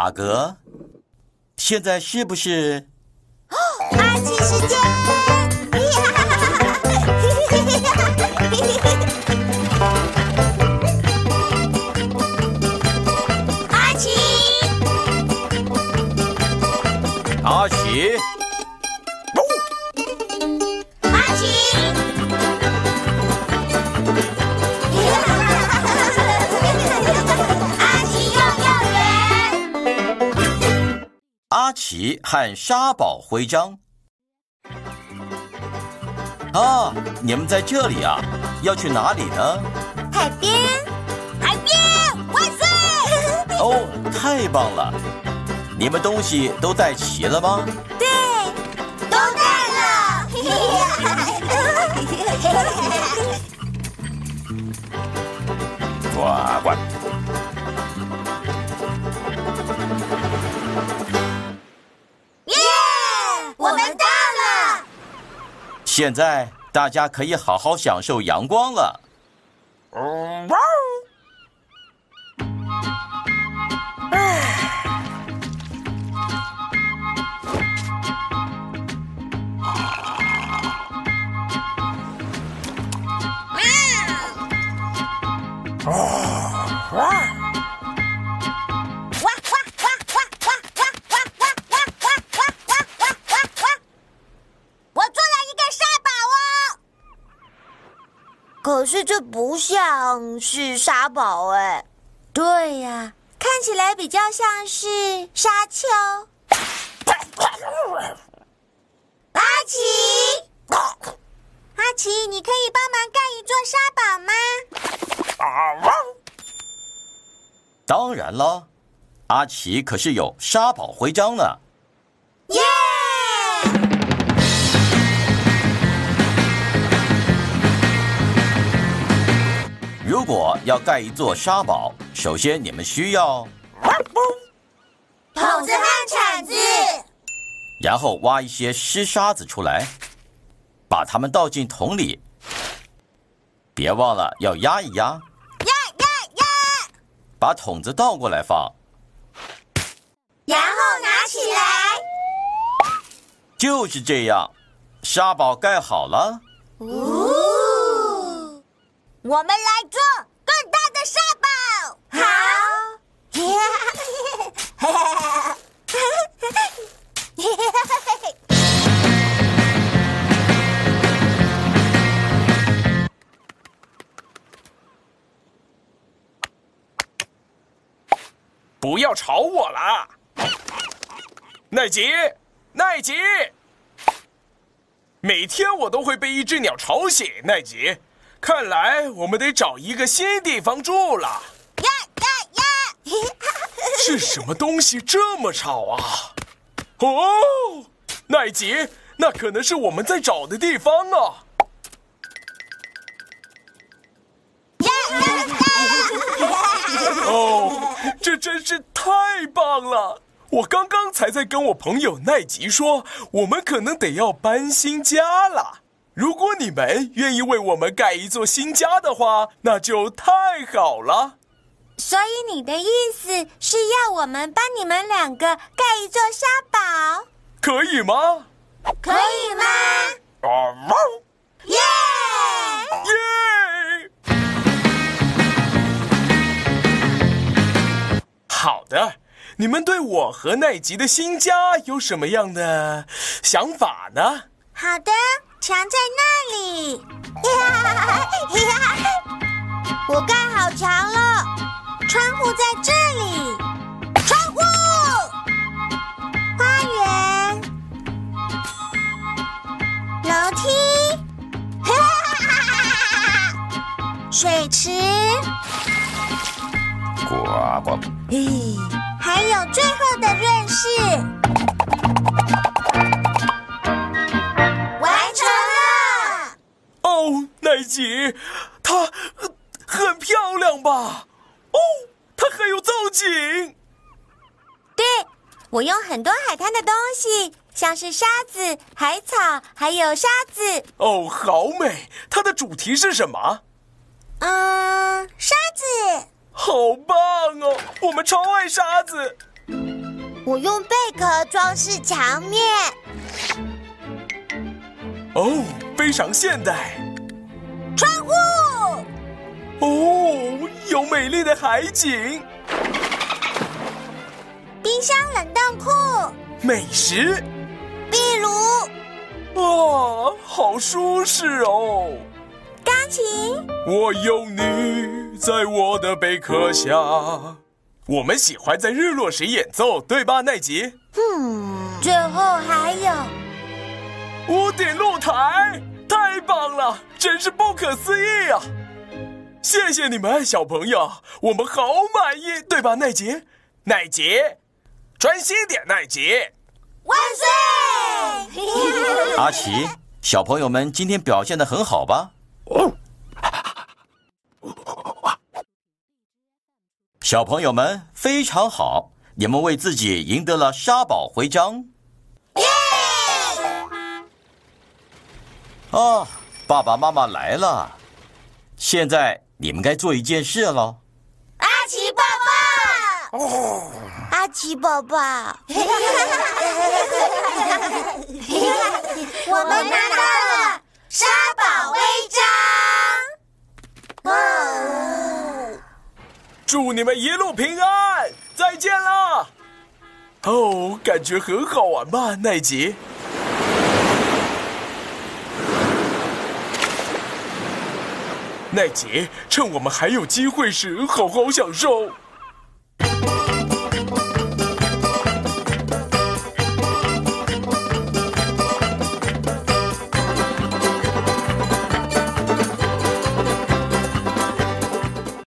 塔格，现在是不是？阿奇时间！阿奇，阿奇，阿奇和沙宝徽章。啊，你们在这里啊？要去哪里呢？海边，海边，万岁！哦，太棒了！你们东西都带齐了吗？现在大家可以好好享受阳光了。可是这不像是沙堡哎。对呀，看起来比较像是沙丘。阿奇，阿奇，你可以帮忙盖一座沙堡吗？当然了，阿奇可是有沙堡徽章呢。如果要盖一座沙堡，首先你们需要，桶子和铲子。然后挖一些湿沙子出来，把它们倒进桶里。别忘了要压一压，压压压！把桶子倒过来放。然后拿起来。就是这样，沙堡盖好了。呜！我们来做更大的沙堡。好。不要吵我啦！奈吉，奈吉，每天我都会被一只鸟吵醒。奈吉，看来我们得找一个新地方住了。呀呀呀！是什么东西这么吵啊？哦，奈吉，那可能是我们在找的地方啊！哦，这真是太棒了！我刚刚才在跟我朋友奈吉说，我们可能得要搬新家了。如果你们愿意为我们盖一座新家的话，那就太好了。所以你的意思是要我们帮你们两个盖一座沙堡，可以吗？可以吗？啊汪！耶！耶！好的，你们对我和奈吉的新家有什么样的想法呢？好的，墙在那里。呀呀！我盖好墙了，窗户在这里。窗户，花园，楼梯，水池，呱呱！嘿，还有最后的润饰。哦，奈吉，它、呃很漂亮吧？哦，它很有造景。对，我用很多海滩的东西，像是沙子、海草，还有沙子。哦，好美！它的主题是什么？嗯，沙子。好棒哦！我们超爱沙子。我用贝壳装饰墙面。哦，非常现代。窗户。哦，有美丽的海景。冰箱冷冻库。美食。壁炉。哇，好舒适哦！钢琴。我有你在我的贝壳下。我们喜欢在日落时演奏，对吧，奈吉？嗯。最后还有屋顶露台，太棒了，真是不可思议啊！谢谢你们，小朋友，我们好满意，对吧，奈杰？奈杰，专心点，奈杰。万岁！阿奇，小朋友们今天表现的很好吧？小朋友们非常好，你们为自己赢得了沙宝徽章。哦，爸爸妈妈来了，现在你们该做一件事了。阿奇爸爸。哦。阿奇爸爸，我们拿到了沙堡徽章。哦，祝你们一路平安，再见了。哦，感觉很好玩吧，奈吉？奈吉，趁我们还有机会时，好好享受。